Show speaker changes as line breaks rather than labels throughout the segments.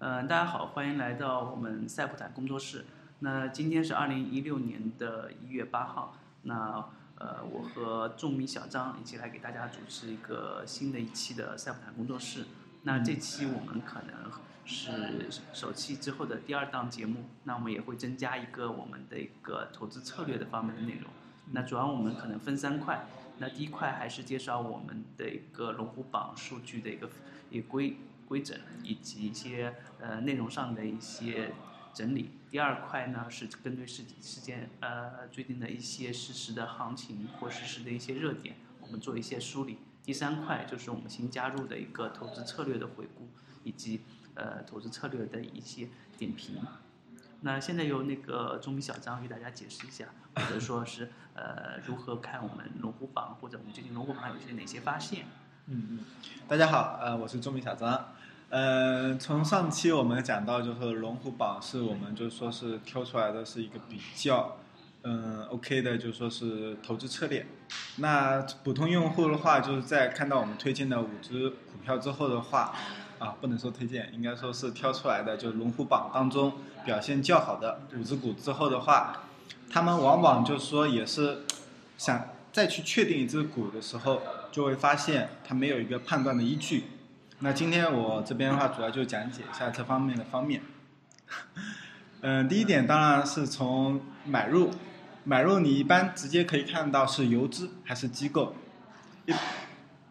呃，大家好，欢迎来到我们赛普坦工作室。那今天是二零一六年的一月八号，那呃，我和仲米小张一起来给大家主持一个新的一期的赛普坦工作室。那这期我们可能是首期之后的第二档节目，那我们也会增加一个我们的一个投资策略的方面的内容。那主要我们可能分三块，那第一块还是介绍我们的一个龙虎榜数据的一个一个规规整，以及一些呃内容上的一些整理。第二块呢是针对事事件呃最近的一些实时的行情或实时的一些热点，我们做一些梳理。第三块就是我们新加入的一个投资策略的回顾，以及呃投资策略的一些点评。那现在由那个中米小张给大家解释一下，或者说是呃如何看我们龙虎榜，或者我们最近龙虎榜有些哪些发现。
嗯嗯，大家好，呃，我是中米小张。呃，从上期我们讲到，就是龙虎榜是我们就说是挑出来的是一个比较嗯 OK 的，就说是投资策略。那普通用户的话，就是在看到我们推荐的五只股票之后的话，啊，不能说推荐，应该说是挑出来的，就是龙虎榜当中表现较好的五只股之后的话，他们往往就是说也是想再去确定一只股的时候，就会发现它没有一个判断的依据。那今天我这边的话，主要就讲解一下这方面的方面。嗯，第一点当然是从买入，买入你一般直接可以看到是游资还是机构。一，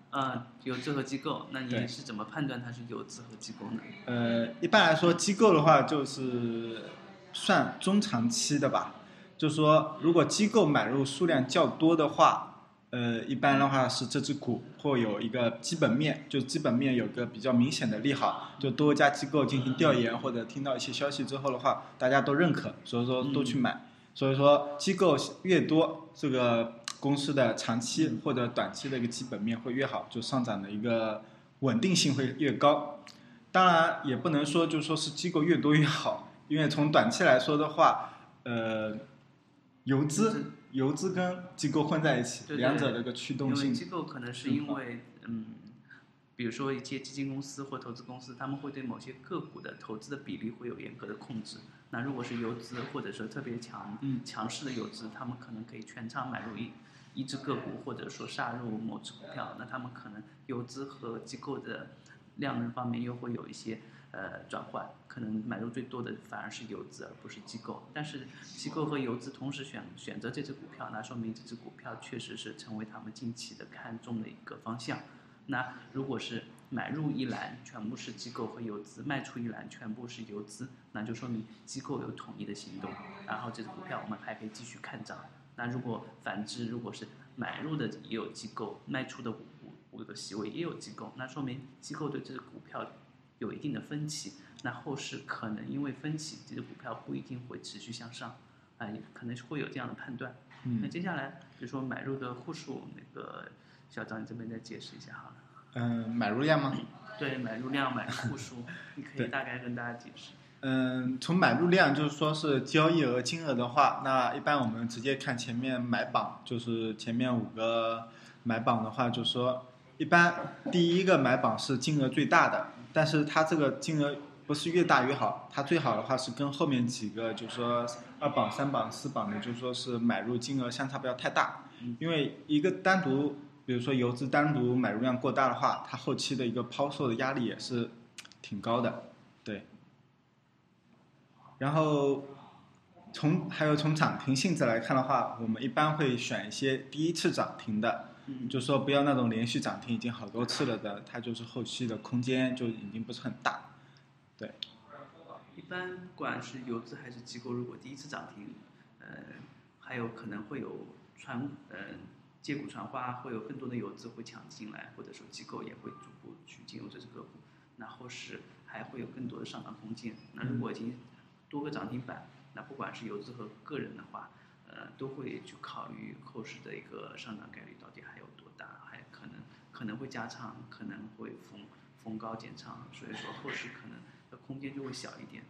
啊，游资和机构，那你是怎么判断它是游资和机构呢？
呃，一般来说，机构的话就是算中长期的吧。就是说，如果机构买入数量较多的话，呃，一般的话是这只股会有一个基本面，就基本面有个比较明显的利好，就多家机构进行调研或者听到一些消息之后的话，大家都认可，所以说都去买。所以说，机构越多，这个公司的长期或者短期的一个基本面会越好，就上涨的一个稳定性会越高。当然，也不能说就说是机构越多越好，因为从短期来说的话，呃，游资游资跟机构混在一起，
对对
两者的一个驱动
因为
性
机构可能是因为嗯，比如说一些基金公司或投资公司，他们会对某些个股的投资的比例会有严格的控制。那如果是游资或者说特别强、
嗯。
强势的游资，他们可能可以全仓买入一一只个股，或者说杀入某只股票，那他们可能游资和机构的量能方面又会有一些呃转换，可能买入最多的反而是游资而不是机构。但是机构和游资同时选选择这只股票，那说明这只股票确实是成为他们近期的看中的一个方向。那如果是买入一栏全部是机构和游资，卖出一栏全部是游资，那就说明机构有统一的行动，然后这只股票我们还可以继续看涨。那如果反之，如果是买入的也有机构，卖出的五五个席位也有机构，那说明机构对这只股票有一定的分歧。那后市可能因为分歧，这只股票不一定会持续向上，啊、也可能是会有这样的判断。那
嗯
接下来，比如说买入的户数，那个小张你这边再解释一下好了。
嗯、买入量吗？
对，买入量、买入户数，你可以大概跟大家解释。
嗯，从买入量就是说是交易额金额的话，那一般我们直接看前面买榜，就是前面五个买榜的话，就是说一般第一个买榜是金额最大的，但是它这个金额不是越大越好，它最好的话是跟后面几个就是说二榜、三榜、四榜的，就是说是买入金额相差不要太大，因为一个单独，比如说游资单独买入量过大的话，它后期的一个抛售的压力也是挺高的，对。然后从还有从涨停性质来看的话，我们一般会选一些第一次涨停的，
嗯，
就说不要那种连续涨停已经好多次了的，它就是后期的空间就已经不是很大。
对一般不管是游资还是机构，如果第一次涨停，呃，还有可能会有传，呃，借股传花，会有更多的游资会抢进来，或者说机构也会逐步去进入这只个股，那后市还会有更多的上涨空间。那如果已经多个涨停板，那不管是游资和个人的话，呃，都会去考虑后市的一个上涨概率到底还有多大，还可能可能会加仓，可能会逢逢高减仓，所以说后市可能的空间就会小一点。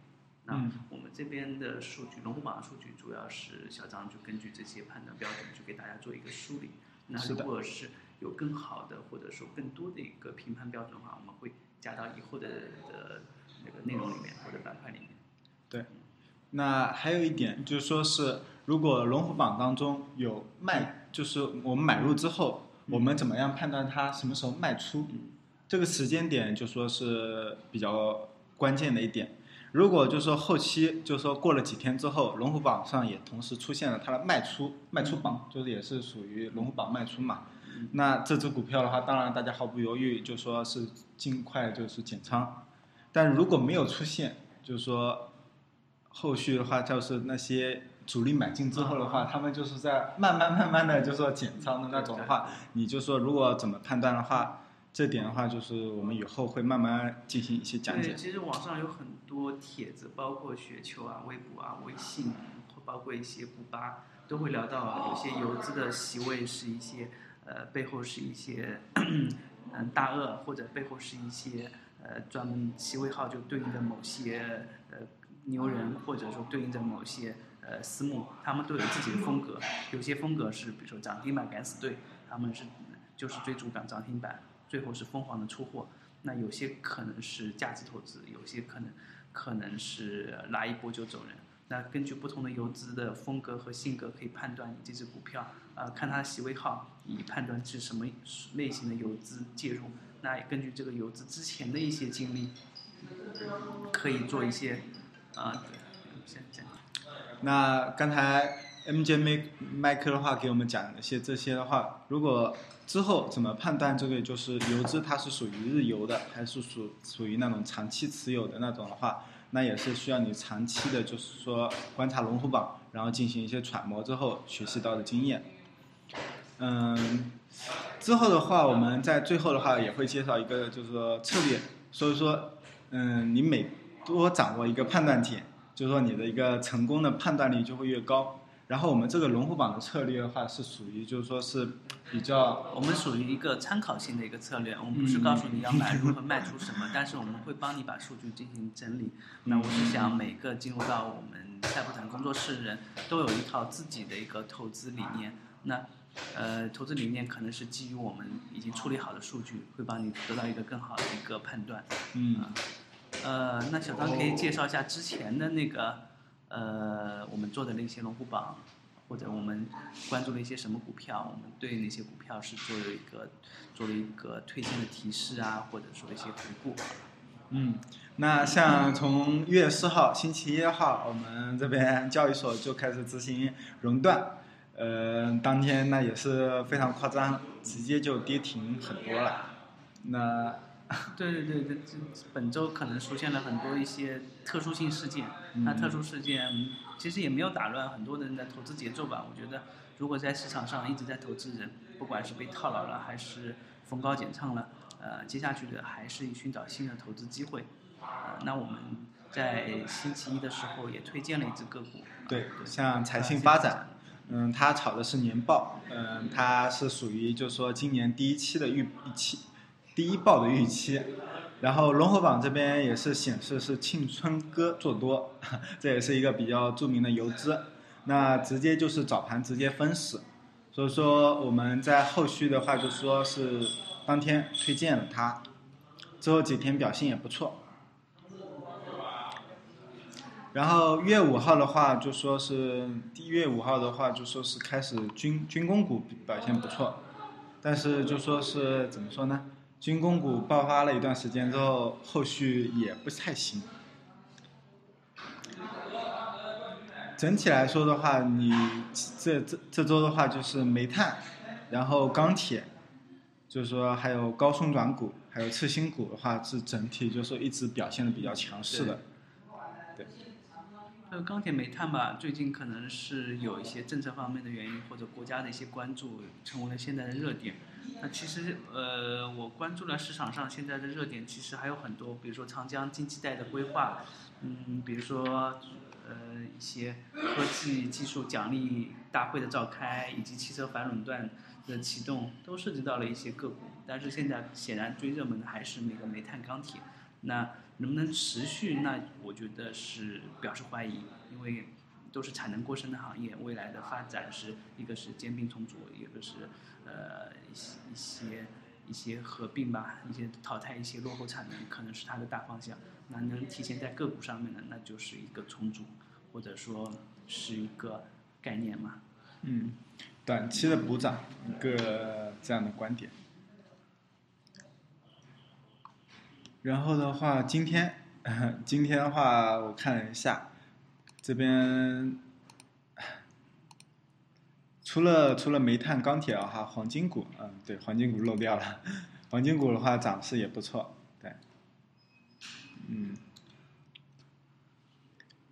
那
嗯
我们这边的数据，龙虎榜的数据主要是小张就根据这些判断标准，去给大家做一个梳理。那如果是有更好的或者说更多的一个评判标准的话，我们会加到以后的的那个内容里面。或者板块里面。
对，那还有一点就是说是，如果龙虎榜当中有卖，就是我们买入之后，我们怎么样判断它什么时候卖出？这个时间点就说是比较关键的一点。如果就说后期就说过了几天之后，龙虎榜上也同时出现了它的卖出卖出榜，就是也是属于龙虎榜卖出嘛。那这只股票的话，当然大家毫不犹豫就说是尽快就是减仓。但如果没有出现，就是说后续的话，就是那些主力买进之后的话，他们就是在慢慢慢慢的就说减仓的那种的话，你就说如果怎么判断的话，这点的话就是我们以后会慢慢进行一些讲解
对，。其实网上有很多帖子，包括雪球啊、微博啊、微信，包括一些股吧，都会聊到有些游资的席位是一些呃背后是一些嗯 大鳄，或者背后是一些呃专门席位号就对应的某些呃牛人，或者说对应的某些呃私募，他们都有自己的风格。有些风格是比如说涨停板敢死队，他们是就是追逐涨涨停板，最后是疯狂的出货。那有些可能是价值投资，有些可能可能是拉一波就走人。那根据不同的游资的风格和性格，可以判断你这只股票，呃，看它的席位号，以判断是什么类型的游资介入。那根据这个游资之前的一些经历，可以做一些，啊、对，先先
那刚才 MJ 麦麦克的话给我们讲一些这些的话，如果之后怎么判断这个就是游资它是属于日游的，还是属属于那种长期持有的那种的话，那也是需要你长期的，就是说观察龙虎榜，然后进行一些揣摩之后学习到的经验。嗯，之后的话，我们在最后的话也会介绍一个就是说策略，所以说，嗯，你每多掌握一个判断点，就是说你的一个成功的判断力就会越高。然后我们这个龙虎榜的策略的话，是属于就是说是比较
我们属于一个参考性的一个策略，我们不是告诉你要买入和卖出什么，但是我们会帮你把数据进行整理。那我是想每个进入到我们赛博坦工作室的人都有一套自己的一个投资理念。那呃，投资理念可能是基于我们已经处理好的数据，会帮你得到一个更好的一个判断。
嗯
呃，呃那小张可以介绍一下之前的那个呃，我们做的那些龙虎榜，或者我们关注了一些什么股票，我们对那些股票是做了一个做了一个推荐的提示啊，或者说一些回顾。
嗯，那像从一月四号星期一号，我们这边交易所就开始执行熔断，呃，当天那也是非常夸张，直接就跌停很多了。那
对 对对对，这本周可能出现了很多一些特殊性事件。那特殊事件嗯其实也没有打乱很多人的投资节奏吧？我觉得，如果在市场上一直在投资人，不管是被套牢了，还是逢高减仓了，呃，接下去的还是寻找新的投资机会。呃，那我们在星期一的时候也推荐了一只个股。
对，像财信发展，嗯，它炒的是年报，嗯，它是属于就是说今年第一期的预预期，第一报的预期。然后龙虎榜这边也是显示是庆春哥做多，这也是一个比较著名的游资。那直接就是早盘直接封死，所以说我们在后续的话就说是当天推荐了它，之后几天表现也不错。然后月五号的话，就说是一月五号的话，就说是开始军军工股表现不错，但是就说是怎么说呢？军工股爆发了一段时间之后，后续也不太行。整体来说的话，你这这这周的话就是煤炭，然后钢铁，就是说还有高送转股，还有次新股的话，是整体就是说一直表现的比较强势的。
对呃，钢铁、煤炭吧，最近可能是有一些政策方面的原因，或者国家的一些关注，成为了现在的热点。那其实，呃，我关注了市场上现在的热点，其实还有很多，比如说长江经济带的规划，嗯，比如说，呃，一些科技技术奖励大会的召开，以及汽车反垄断的启动，都涉及到了一些个股。但是现在显然最热门的还是那个煤炭、钢铁。那能不能持续？那我觉得是表示怀疑，因为都是产能过剩的行业，未来的发展是一个是兼并重组，一个是呃一些一些一些合并吧，一些淘汰一些落后产能，可能是它的大方向。那能体现在个股上面的，那就是一个重组，或者说是一个概念嘛。
嗯，短期的补涨一个这样的观点。然后的话，今天，今天的话，我看了一下，这边除了除了煤炭、钢铁啊，哈，黄金股，嗯，对，黄金股漏掉了，黄金股的话涨势也不错，对，嗯，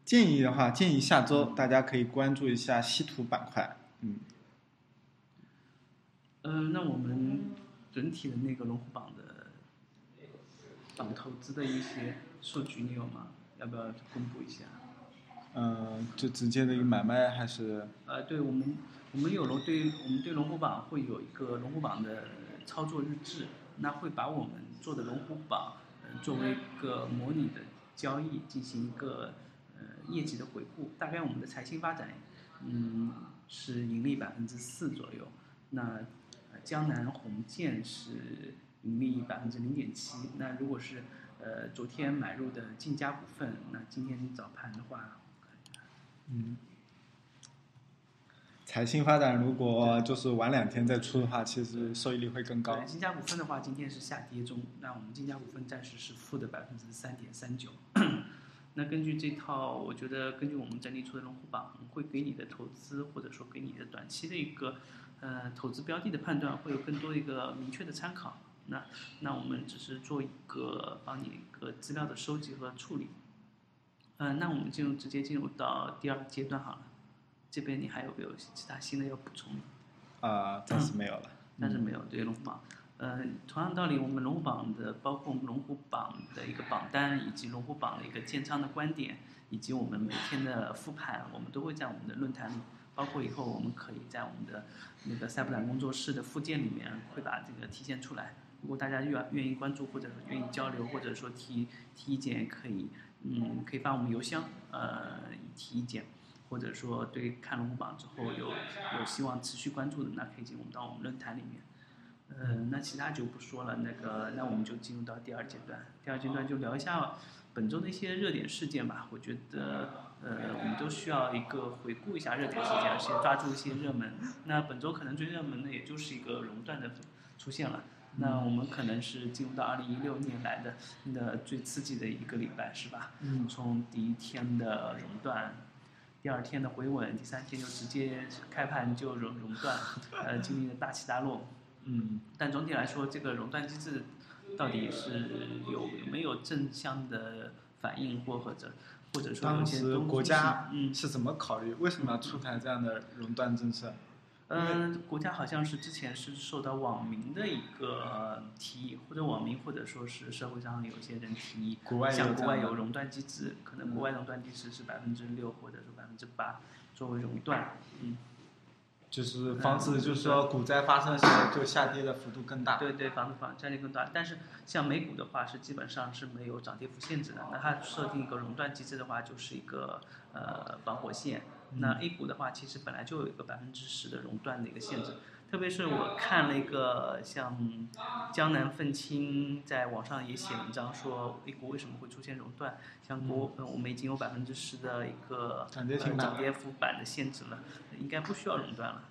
建议的话，建议下周大家可以关注一下稀土板块，嗯，
嗯，那我们整体的那个龙虎榜的。榜投资的一些数据你有吗？要不要公布一下？
嗯，就直接的一个买卖还是？
呃，对我们，我们有龙对，我们对龙虎榜会有一个龙虎榜的操作日志，那会把我们做的龙虎榜，呃，作为一个模拟的交易进行一个呃业绩的回顾。大概我们的财新发展，嗯，是盈利百分之四左右。那江南红建是。盈利百分之零点七。那如果是呃昨天买入的晋嘉股份，那今天早盘的话，
嗯，财新发展如果就是晚两天再出的话，其实收益率会更高。
金价股份的话，今天是下跌中，那我们金价股份暂时是负的百分之三点三九。那根据这套，我觉得根据我们整理出的龙虎榜，会给你的投资或者说给你的短期的一个呃投资标的的判断，会有更多一个明确的参考。那那我们只是做一个帮你一个资料的收集和处理，嗯，那我们进入直接进入到第二阶段好了，这边你还有没有其他新的要补充
的？啊，暂时没有了。
暂时没有对龙虎榜，呃，同样道理，我们龙虎榜的包括我们龙虎榜的一个榜单，以及龙虎榜的一个建仓的观点，以及我们每天的复盘，我们都会在我们的论坛里，包括以后我们可以在我们的那个赛普坦工作室的附件里面会把这个体现出来。如果大家愿愿意关注，或者愿意交流，或者说提提意见，可以，嗯，可以发我们邮箱，呃，提意见，或者说对看龙虎榜之后有有希望持续关注的，那可以进入到我们论坛里面。嗯，那其他就不说了，那个，那我们就进入到第二阶段。第二阶段就聊一下本周的一些热点事件吧。我觉得，呃，我们都需要一个回顾一下热点事件，先抓住一些热门。那本周可能最热门的，也就是一个熔断的出现了。那我们可能是进入到二零一六年来的那最刺激的一个礼拜，是吧？
嗯。
从第一天的熔断，第二天的回稳，第三天就直接开盘就熔熔断，呃，经历了大起大落。
嗯。
但总体来说，这个熔断机制到底是有有没有正向的反应，或或者或者说有些
东西，国家嗯是怎么考虑？为什么要出台这样的熔断政策？
嗯，国家好像是之前是受到网民的一个提议，或者网民或者说是社会上有些人提议，像国外有熔断机制，可能国外熔断机制是百分之六或者说百分之八作为熔断，嗯，
就是防止就是说股灾发生时候就下跌的幅度更大。
对对，防止防下跌更大。但是像美股的话是基本上是没有涨跌幅限制的，那它设定一个熔断机制的话就是一个呃防火线。那 A 股的话，其实本来就有一个百分之十的熔断的一个限制，特别是我看了一个像江南愤青在网上也写文章说 A 股为什么会出现熔断，像国我们已经有百分之十的一个涨跌幅板的限制了，应该不需要熔断了。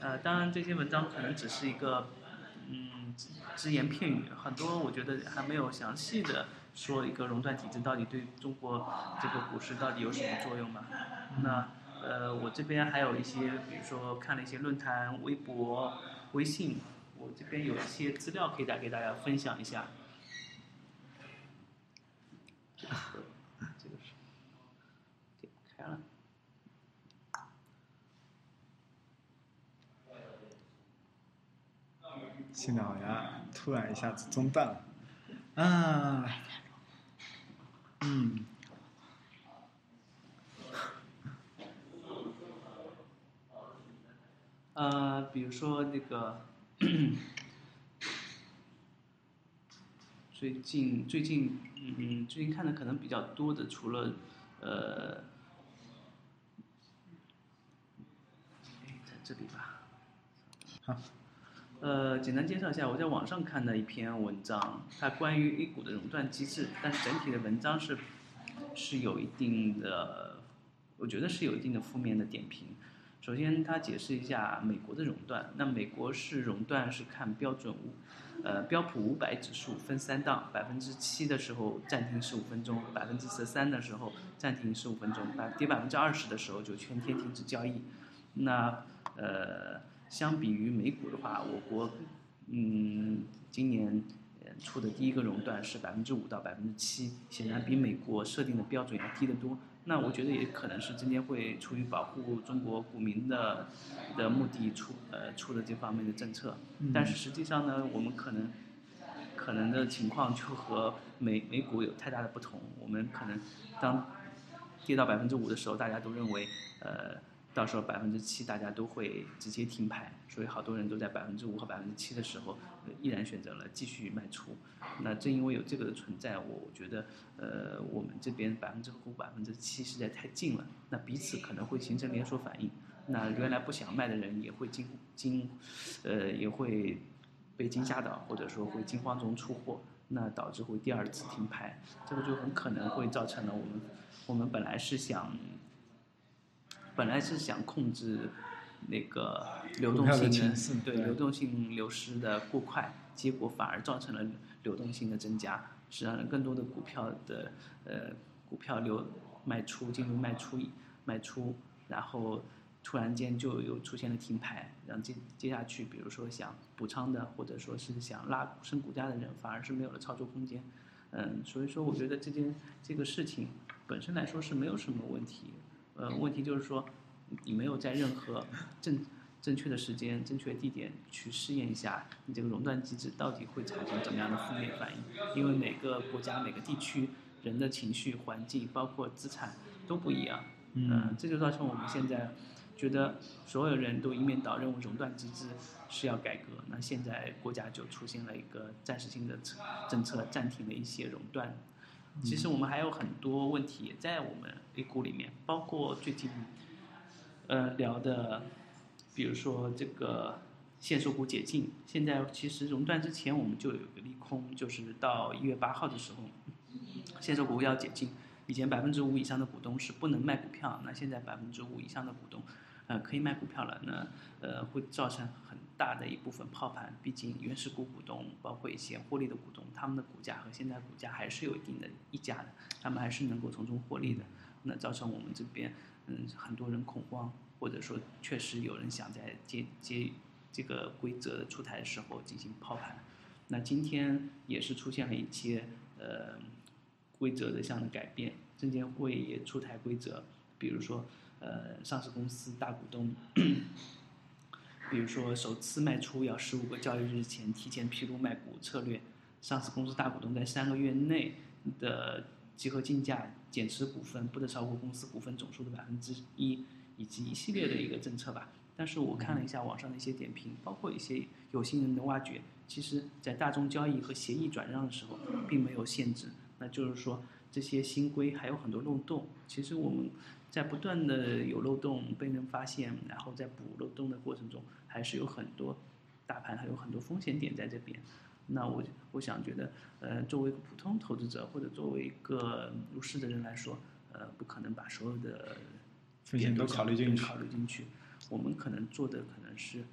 呃，当然这些文章可能只是一个嗯只言片语，很多我觉得还没有详细的说一个熔断体制到底对中国这个股市到底有什么作用嘛。那呃，我这边还有一些，比如说看了一些论坛、微博、微信，我这边有一些资料可以带给大家分享一下。这 个这个是点开了。
现在好像突然一下子中断了，啊，嗯。
呃，比如说那个，最近最近嗯，最近看的可能比较多的，除了呃，在这里吧，
好，
呃，简单介绍一下，我在网上看的一篇文章，它关于 A 股的熔断机制，但是整体的文章是是有一定的，我觉得是有一定的负面的点评。首先，它解释一下美国的熔断，那美国是熔断是看标准五，呃，标普五百指数分三档，百分之七的时候暂停十五分钟，百分之十三的时候暂停十五分钟，百跌百分之二十的时候就全天停止交易。那呃。相比于美股的话，我国，嗯，今年出的第一个熔断是百分之五到百分之七，显然比美国设定的标准要低得多。那我觉得也可能是证监会出于保护中国股民的的目的出呃出的这方面的政策。但是实际上呢，我们可能可能的情况就和美美股有太大的不同。我们可能当跌到百分之五的时候，大家都认为呃。到时候百分之七大家都会直接停牌，所以好多人都在百分之五和百分之七的时候，依然选择了继续卖出。那正因为有这个的存在，我觉得，呃，我们这边百分之五、百分之七实在太近了，那彼此可能会形成连锁反应。那原来不想卖的人也会惊惊，呃，也会被惊吓到，或者说会惊慌中出货，那导致会第二次停牌，这个就很可能会造成了我们，我们本来是想。本来是想控制那个流动性的，对流动性流失的过快，结果反而造成了流动性的增加，使让更多的股票的呃股票流卖出进入卖出卖出，然后突然间就又出现了停牌，让接接下去，比如说想补仓的或者说是想拉升股价的人，反而是没有了操作空间。嗯，所以说我觉得这件这个事情本身来说是没有什么问题。呃，问题就是说，你没有在任何正正确的时间、正确地点去试验一下，你这个熔断机制到底会产生怎么样的负面反应？因为每个国家、每个地区人的情绪、环境，包括资产都不一样。嗯，这就造成我们现在觉得所有人都一面倒认为熔断机制是要改革。那现在国家就出现了一个暂时性的政策，暂停了一些熔断。其实我们还有很多问题也在我们 A 股里面，包括最近，呃聊的，比如说这个限售股解禁。现在其实熔断之前我们就有一个利空，就是到一月八号的时候，限售股要解禁。以前百分之五以上的股东是不能卖股票，那现在百分之五以上的股东，呃可以卖股票了。那呃会造成很。大的一部分抛盘，毕竟原始股股东，包括一些获利的股东，他们的股价和现在股价还是有一定的溢价的，他们还是能够从中获利的。那造成我们这边，嗯，很多人恐慌，或者说确实有人想在接接这个规则的出台的时候进行抛盘。那今天也是出现了一些呃规则的项的改变，证监会也出台规则，比如说呃上市公司大股东。比如说，首次卖出要十五个交易日前提前披露卖股策略；上市公司大股东在三个月内的集合竞价减持股份不得超过公司股份总数的百分之一，以及一系列的一个政策吧。但是我看了一下网上的一些点评，包括一些有心人的挖掘，其实在大宗交易和协议转让的时候并没有限制，那就是说这些新规还有很多漏洞。其实我们。在不断的有漏洞被人发现，然后在补漏洞的过程中，还是有很多大盘还有很多风险点在这边。那我我想觉得，呃，作为一个普通投资者或者作为一个入市的人来说，呃，不可能把所有的
风险都考虑进去。
考虑进去，我们可能做的可能是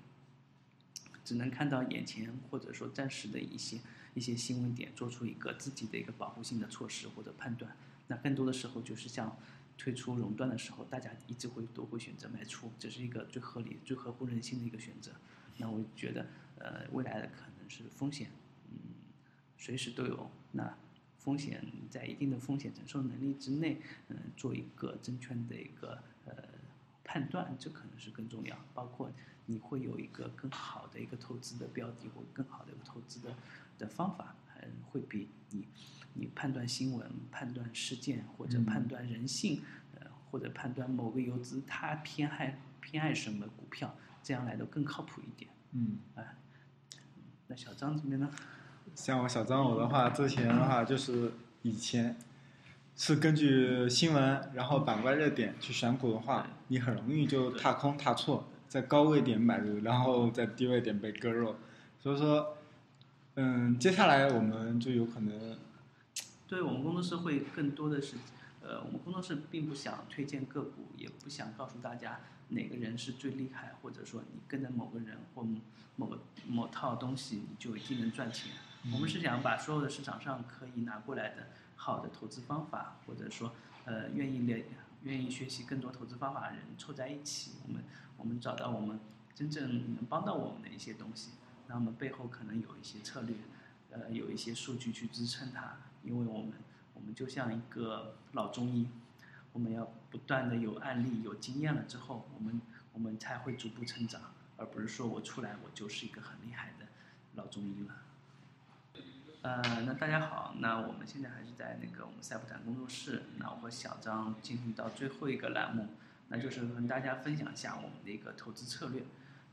只能看到眼前或者说暂时的一些一些新闻点，做出一个自己的一个保护性的措施或者判断。那更多的时候就是像。退出熔断的时候，大家一直会都会选择卖出，这是一个最合理、最合乎人心的一个选择。那我觉得，呃，未来的可能是风险，嗯，随时都有。那风险在一定的风险承受能力之内，嗯，做一个证券的一个呃判断，这可能是更重要。包括你会有一个更好的一个投资的标的，或更好的一个投资的的方法，还会比你。你判断新闻、判断事件或者判断人性，呃，或者判断某个游资他偏爱偏爱什么股票，这样来的更靠谱一点。
嗯，
哎，那小张这边呢？
像我小张我的话，之前的话就是以前是根据新闻，然后板块热点去选股的话，你很容易就踏空踏错，在高位点买入，然后在低位点被割肉。所以说，嗯，接下来我们就有可能，
对我们工作室会更多的是，呃，我们工作室并不想推荐个股，也不想告诉大家哪个人是最厉害，或者说你跟着某个人或某个某套东西你就一定能赚钱。我们是想把所有的市场上可以拿过来的好的投资方法，或者说呃愿意连愿意学习更多投资方法的人凑在一起，我们我们找到我们真正能帮到我们的一些东西，那我们背后可能有一些策略，呃有一些数据去支撑它，因为我们我们就像一个老中医，我们要不断的有案例有经验了之后，我们我们才会逐步成长，而不是说我出来我就是一个很厉害的老中医了。呃，那大家好，那我们现在还是在那个我们赛普坦工作室。那我和小张进入到最后一个栏目，那就是跟大家分享一下我们的一个投资策略。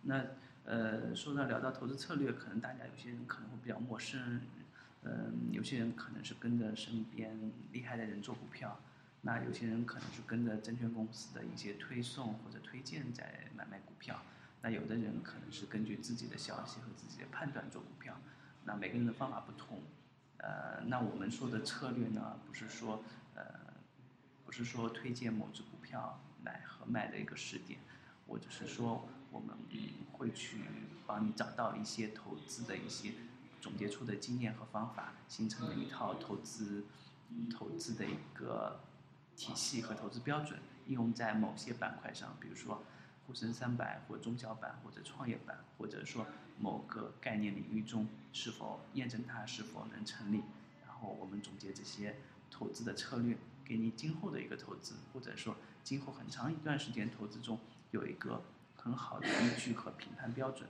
那呃，说到聊到投资策略，可能大家有些人可能会比较陌生，嗯，有些人可能是跟着身边厉害的人做股票，那有些人可能是跟着证券公司的一些推送或者推荐在买卖股票，那有的人可能是根据自己的消息和自己的判断做股票。那每个人的方法不同，呃，那我们说的策略呢，不是说呃，不是说推荐某只股票买和卖的一个时点，我只是说我们会去帮你找到一些投资的一些总结出的经验和方法，形成了一套投资投资的一个体系和投资标准，应用在某些板块上，比如说沪深三百或中小板或者创业板，或者说。某个概念领域中是否验证它是否能成立，然后我们总结这些投资的策略，给你今后的一个投资，或者说今后很长一段时间投资中有一个很好的依据和评判标准。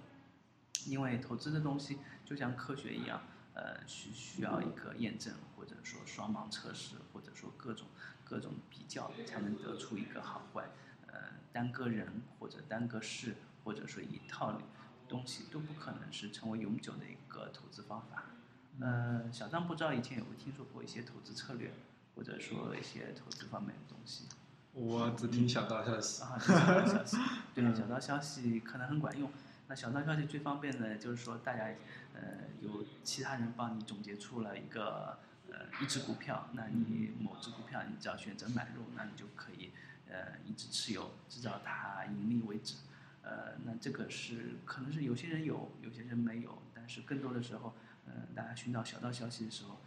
因为投资的东西就像科学一样，呃，需需要一个验证，或者说双盲测试，或者说各种各种比较，才能得出一个好坏。呃，单个人或者单个事，或者说一套。东西都不可能是成为永久的一个投资方法。呃，小张不知道以前有没有听说过一些投资策略，或者说一些投资方面的东西。
我只听小道消息。
啊，小道消息。对，小道消息可能很管用。那小道消息最方便的就是说，大家呃有其他人帮你总结出了一个呃一只股票，那你某只股票你只要选择买入，那你就可以呃一直持有，直到它盈利为止。呃，那这个是可能是有些人有，有些人没有，但是更多的时候，呃，大家寻找小道消息的时候，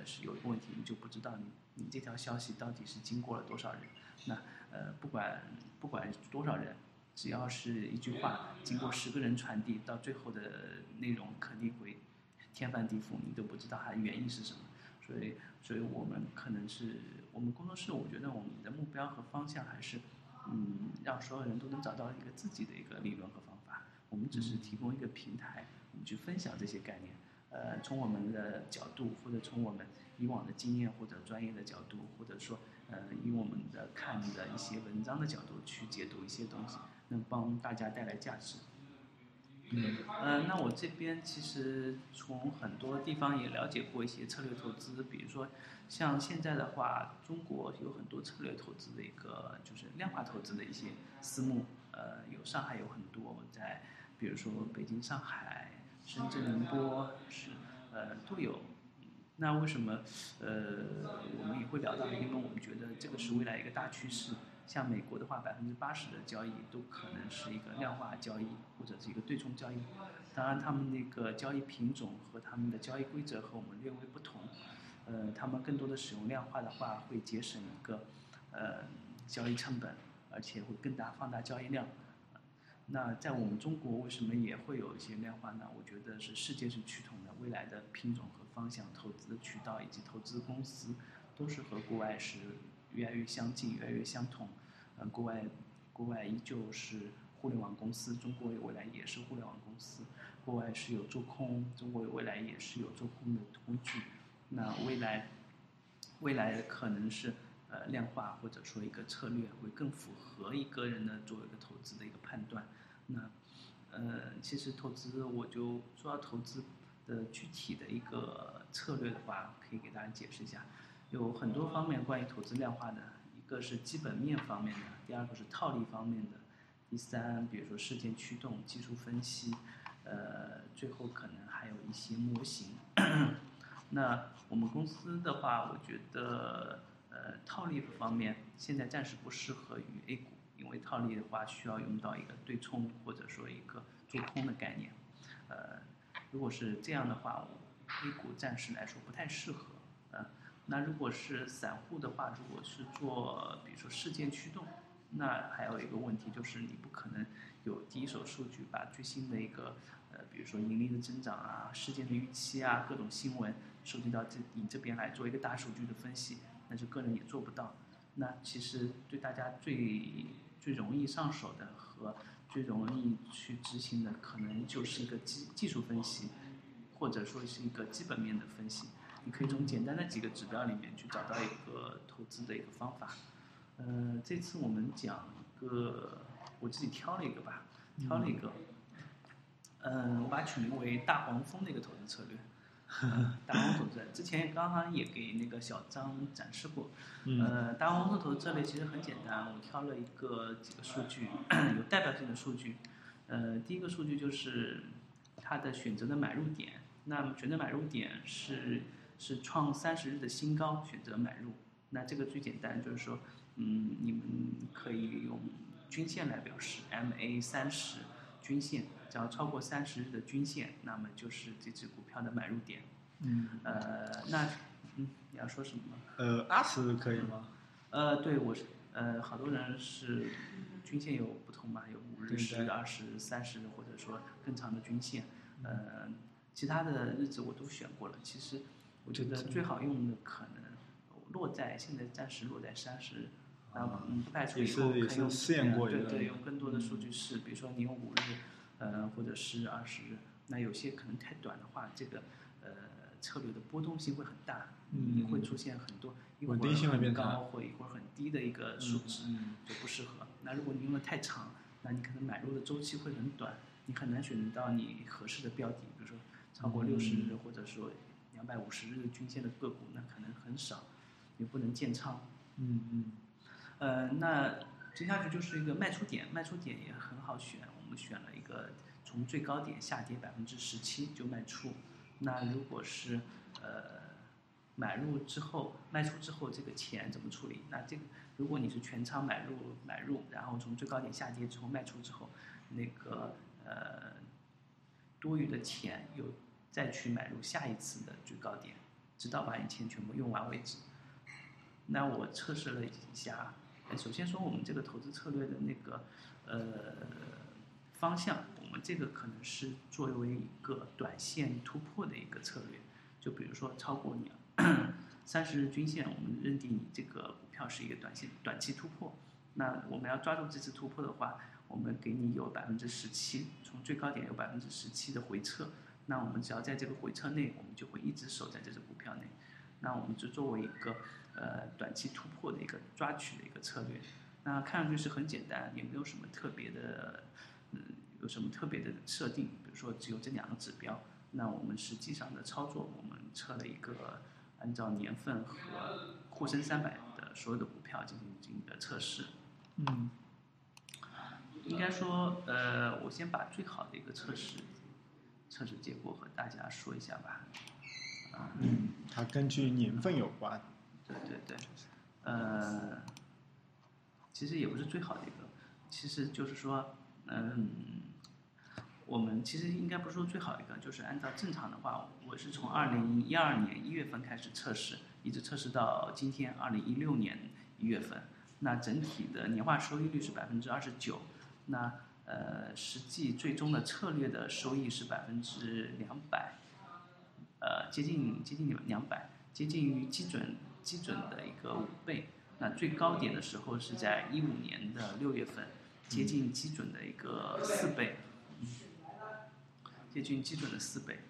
呃，是有一个问题，你就不知道你你这条消息到底是经过了多少人。那呃，不管不管多少人，只要是一句话经过十个人传递，到最后的内容肯定会天翻地覆，你都不知道它的原因是什么。所以，所以我们可能是我们工作室，我觉得我们的目标和方向还是。嗯，让所有人都能找到一个自己的一个理论和方法。我们只是提供一个平台，我们去分享这些概念。呃，从我们的角度，或者从我们以往的经验或者专业的角度，或者说，呃，以我们的看的一些文章的角度去解读一些东西，能帮大家带来价值。嗯，呃，那我这边其实从很多地方也了解过一些策略投资，比如说像现在的话，中国有很多策略投资的一个就是量化投资的一些私募，呃，有上海有很多，在比如说北京、上海、深圳、宁波是呃都有。那为什么呃我们也会聊到？因为我们觉得这个是未来一个大趋势。像美国的话，百分之八十的交易都可能是一个量化交易或者是一个对冲交易。当然，他们那个交易品种和他们的交易规则和我们略微不同。呃，他们更多的使用量化的话，会节省一个呃交易成本，而且会更大放大交易量。那在我们中国，为什么也会有一些量化呢？我觉得是世界是趋同的，未来的品种和方向、投资的渠道以及投资公司都是和国外是越来越相近、越来越相同。呃，国外，国外依旧是互联网公司，中国未来也是互联网公司。国外是有做空，中国未来也是有做空的工具。那未来，未来可能是呃量化或者说一个策略会更符合一个人的作为一个投资的一个判断。那，呃，其实投资我就说到投资的具体的一个策略的话，可以给大家解释一下，有很多方面关于投资量化的。一个是基本面方面的，第二个是套利方面的，第三，比如说事件驱动、技术分析，呃，最后可能还有一些模型。那我们公司的话，我觉得呃套利方面现在暂时不适合于 A 股，因为套利的话需要用到一个对冲或者说一个做空的概念。呃，如果是这样的话，A 股暂时来说不太适合。呃，那如果是散户的话，如果是做比如说事件驱动，那还有一个问题就是你不可能有第一手数据把最新的一个呃比如说盈利的增长啊、事件的预期啊、各种新闻收集到这你这边来做一个大数据的分析，那就个人也做不到。那其实对大家最最容易上手的和最容易去执行的，可能就是一个技技术分析，或者说是一个基本面的分析。你可以从简单的几个指标里面去找到一个投资的一个方法。呃，这次我们讲一个，我自己挑了一个吧，挑了一个，嗯，我把它取名为“大黄蜂”的一个投资策略。大黄蜂投资，之前刚刚也给那个小张展示过。呃，大黄蜂投资策略其实很简单，我挑了一个几个数据，有代表性的数据。呃，第一个数据就是它的选择的买入点，那么选择买入点是是创三十日的新高，选择买入。那这个最简单，就是说，嗯，你们可以用均线来表示，MA 三十均线，只要超过三十日的均线，那么就是这只股票的买入点。
嗯。
呃，那，嗯，你要说什么？
呃，二十可以吗？
呃，对，我是，呃，好多人是均线有不同嘛，有五日、十日、二十、三十，或者说更长的均线。呃，其他的日子我都选过了，其实我觉得最好用的可能。落在现在暂时落在三十，然后嗯不排除以后可以用对对用更多的数据试，比如说你用五日，呃或者是二十日，那有些可能太短的话，这个呃策略的波动性会很大，你会出现很多一会儿很高或一会儿很低的一个数值，就不适合。那如果你用的太长，那你可能买入的周期会很短，你很难选择到你合适的标的，比如说超过六十日或者说两百五十日均线的个股，那可能很少。也不能建仓，
嗯嗯，
呃，那接下去就是一个卖出点，卖出点也很好选，我们选了一个从最高点下跌百分之十七就卖出。那如果是呃买入之后卖出之后这个钱怎么处理？那这个如果你是全仓买入买入，然后从最高点下跌之后卖出之后，那个呃多余的钱又再去买入下一次的最高点，直到把你钱全部用完为止。那我测试了一下，首先说我们这个投资策略的那个呃方向，我们这个可能是作为一个短线突破的一个策略，就比如说超过你三十日均线，我们认定你这个股票是一个短线短期突破。那我们要抓住这次突破的话，我们给你有百分之十七，从最高点有百分之十七的回撤。那我们只要在这个回撤内，我们就会一直守在这只股票内。那我们就作为一个。呃，短期突破的一个抓取的一个策略，那看上去是很简单，也没有什么特别的，嗯，有什么特别的设定，比如说只有这两个指标。那我们实际上的操作，我们测了一个按照年份和沪深三百的所有的股票进行进行一个测试。
嗯，
应该说，呃，我先把最好的一个测试测试结果和大家说一下吧。
嗯，它根据年份有关。
对对对，呃，其实也不是最好的一个，其实就是说，嗯，我们其实应该不是说最好的一个，就是按照正常的话，我是从二零一二年一月份开始测试，一直测试到今天二零一六年一月份，那整体的年化收益率是百分之二十九，那呃，实际最终的策略的收益是百分之两百，呃，接近接近两百，接近于基准。基准的一个五倍，那最高点的时候是在一五年的六月份，接近基准的一个四倍，接近基准的四倍，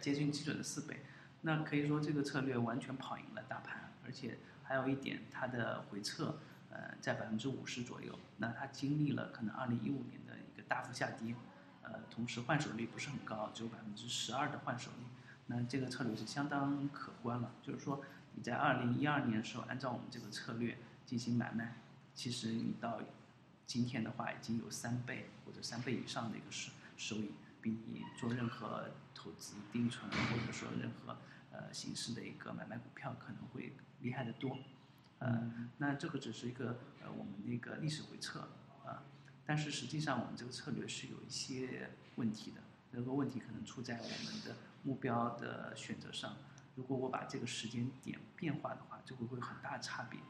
接近基准的四倍，那可以说这个策略完全跑赢了大盘，而且还有一点，它的回撤呃在百分之五十左右，那它经历了可能二零一五年的一个大幅下跌，呃，同时换手率不是很高，只有百分之十二的换手率。那这个策略是相当可观了，就是说你在二零一二年的时候按照我们这个策略进行买卖，其实你到今天的话已经有三倍或者三倍以上的一个收收益，比你做任何投资定存或者说任何呃形式的一个买卖股票可能会厉害的多。呃，那这个只是一个呃我们那个历史回测啊，但是实际上我们这个策略是有一些问题的，这个问题可能出在我们的目标的选择上。如果我把这个时间点变化的话，就会会有很大的差别。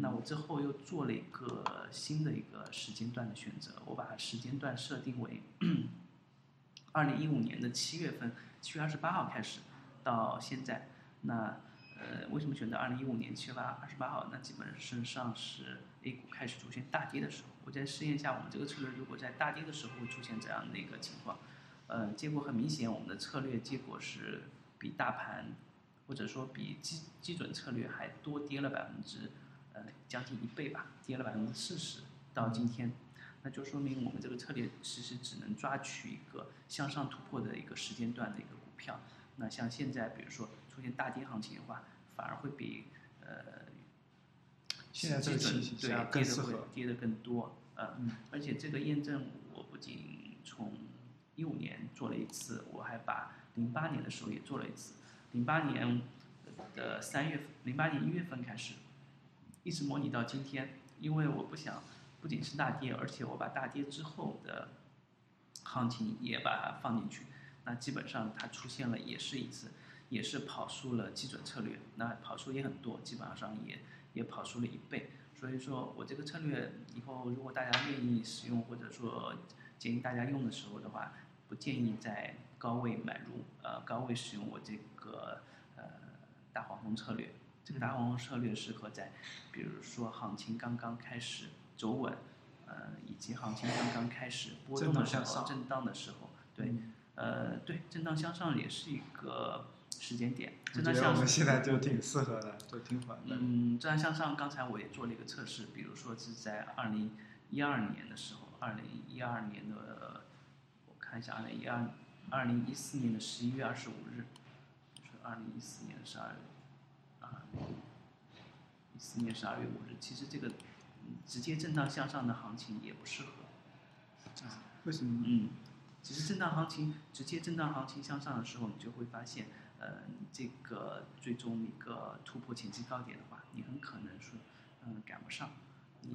那我之后又做了一个新的一个时间段的选择，我把时间段设定为 二零一五年的七月份，七月二十八号开始到现在。那呃，为什么选择二零一五年七月八二十八号？那基本上是 A 股开始出现大跌的时候。我再试验一下我们这个策略，如果在大跌的时候会出现这样的一个情况，呃，结果很明显，我们的策略结果是比大盘。或者说比基基准策略还多跌了百分之，呃将近一倍吧，跌了百分之四十到今天，那就说明我们这个策略其实只能抓取一个向上突破的一个时间段的一个股票。那像现在比如说出现大跌行情的话，反而会比呃
现在这个
对
跌的更适合，
跌的更多。呃，而且这个验证我不仅从一五年做了一次，我还把零八年的时候也做了一次。零八年的三月份，零八年一月份开始，一直模拟到今天。因为我不想，不仅是大跌，而且我把大跌之后的行情也把它放进去。那基本上它出现了，也是一次，也是跑输了基准策略。那跑输也很多，基本上也也跑输了一倍。所以说我这个策略以后如果大家愿意使用，或者说建议大家用的时候的话，不建议在高位买入，呃，高位使用我这个呃大黄蜂策略。这个大黄蜂策略适合在，比如说行情刚刚开始走稳，呃，以及行情刚刚开始波动的时候、震荡的时候，对，呃，对，震荡向上也是一个时间点。震荡向上，
我们现在就挺适合的，就挺缓的。
嗯，震荡向上，刚才我也做了一个测试，比如说是在二零一二年的时候，二零一二年的，我看一下，二零一二。二零一四年的十一月二十五日，就是二零一四年十二月，啊，一四年十二月五日。其实这个直接震荡向上的行情也不适合。
啊？为什么？
嗯，其实震荡行情直接震荡行情向上的时候，你就会发现，呃，这个最终一个突破前期高点的话，你很可能说嗯赶不上。你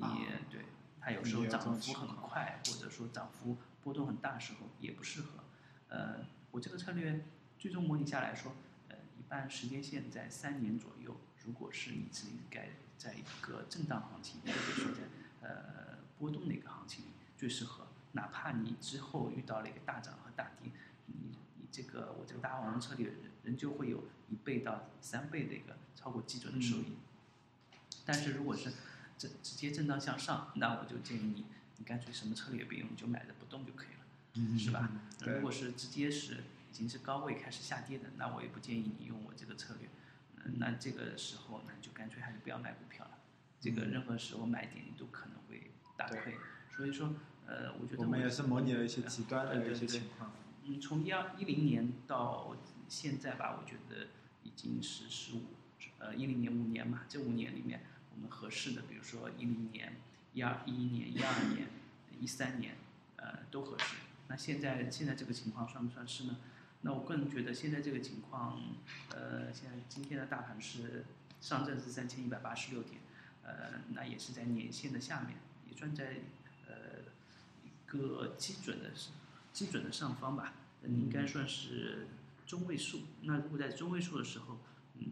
对它有时候涨幅很快，或者说涨幅波动很大的时候也不适合。呃，我这个策略最终模拟下来说，呃，一般时间线在三年左右。如果是你自己该在一个震荡行情，或者说在呃波动的一个行情里最适合。哪怕你之后遇到了一个大涨和大跌，你你这个我这个大黄蜂策略仍旧会有一倍到三倍的一个超过基准的收益。但是如果是直直接震荡向上，那我就建议你，你干脆什么策略也不用，你就买着不动就可以了。是吧？如果是直接是已经是高位开始下跌的，那我也不建议你用我这个策略。嗯，那这个时候呢就干脆还是不要买股票了。这个任何时候买点你都可能会大亏。所以说，呃，我觉得
我们也是模拟了一些极端的一些情况。
嗯，从一二一零年到现在吧，我觉得已经是十五，呃，一零年五年嘛，这五年里面我们合适的，比如说一零年、一二一一年、一二年、一三年，呃，都合适。那现在现在这个情况算不算是呢？那我个人觉得现在这个情况，呃，现在今天的大盘是上证是三千一百八十六点，呃，那也是在年线的下面，也算在呃一个基准的基准的上方吧，应该算是中位数。那如果在中位数的时候，嗯，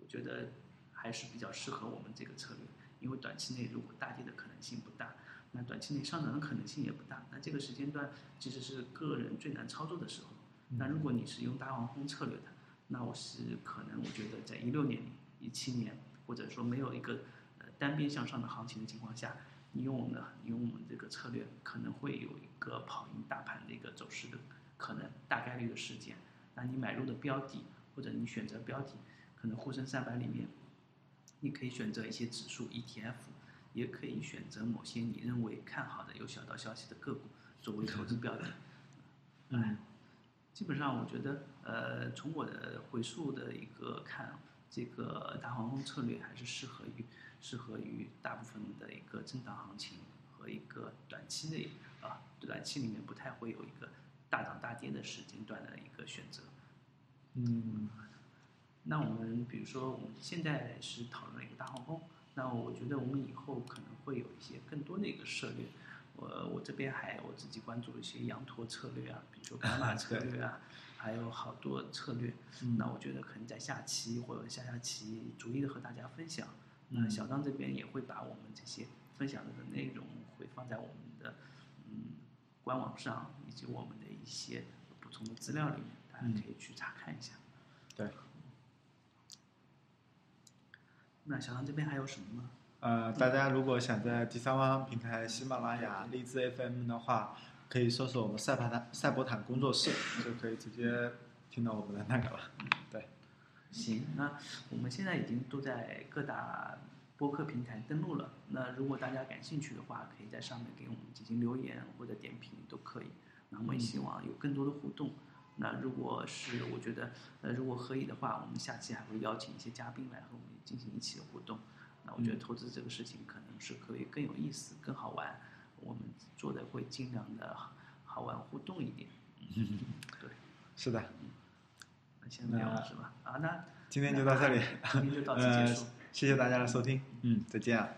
我觉得还是比较适合我们这个策略，因为短期内如果大跌的可能性不大。那短期内上涨的可能性也不大。那这个时间段其实是个人最难操作的时候。那如果你是用大黄蜂策略的，那我是可能我觉得在一六年、一七年，或者说没有一个呃单边向上的行情的情况下，你用我们的你用我们这个策略，可能会有一个跑赢大盘的一个走势的可能大概率的事件。那你买入的标的或者你选择标的，可能沪深三百里面，你可以选择一些指数 ETF。也可以选择某些你认为看好的有小道消息的个股作为投资标的。嗯，基本上我觉得，呃，从我的回溯的一个看，这个大黄蜂策略还是适合于适合于大部分的一个震荡行情和一个短期内啊，短期里面不太会有一个大涨大跌的时间段的一个选择。
嗯
那我们比如说我们现在是讨论了一个大航空，那我觉得我们以后可能会有一些更多的一个策略。我我这边还我自己关注了一些羊驼策略啊，比如说伽马 策略啊，还有好多策略。
嗯
那我觉得可能在下期或者下下期逐一的和大家分享。
嗯
那小张这边也会把我们这些分享的内容会放在我们的嗯官网上，以及我们的一些补充的资料里面，大家
嗯
可以去查看一下。
对。
那小唐这边还有什么吗？
呃，大家如果想在第三方平台喜马拉雅、荔枝 FM 的话，可以搜索我们赛博坦赛博坦工作室，就可以直接听到我们的那个了。对，
行，那我们现在已经都在各大播客平台登录了。那如果大家感兴趣的话，可以在上面给我们进行留言或者点评都可以。那我们也希望有更多的互动。那如果是我觉得，呃，如果可以的话，我们下期还会邀请一些嘉宾来和我们进行一起的互动。那我觉得投资这个事情可能是可以更有意思、更好玩。我们做的会尽量的好玩互动一点。嗯，对，
是的，
那先这样是吧？啊，那
今天就到这里，
今天就到此结束。
呃，谢谢大家的收听，嗯，再见啊。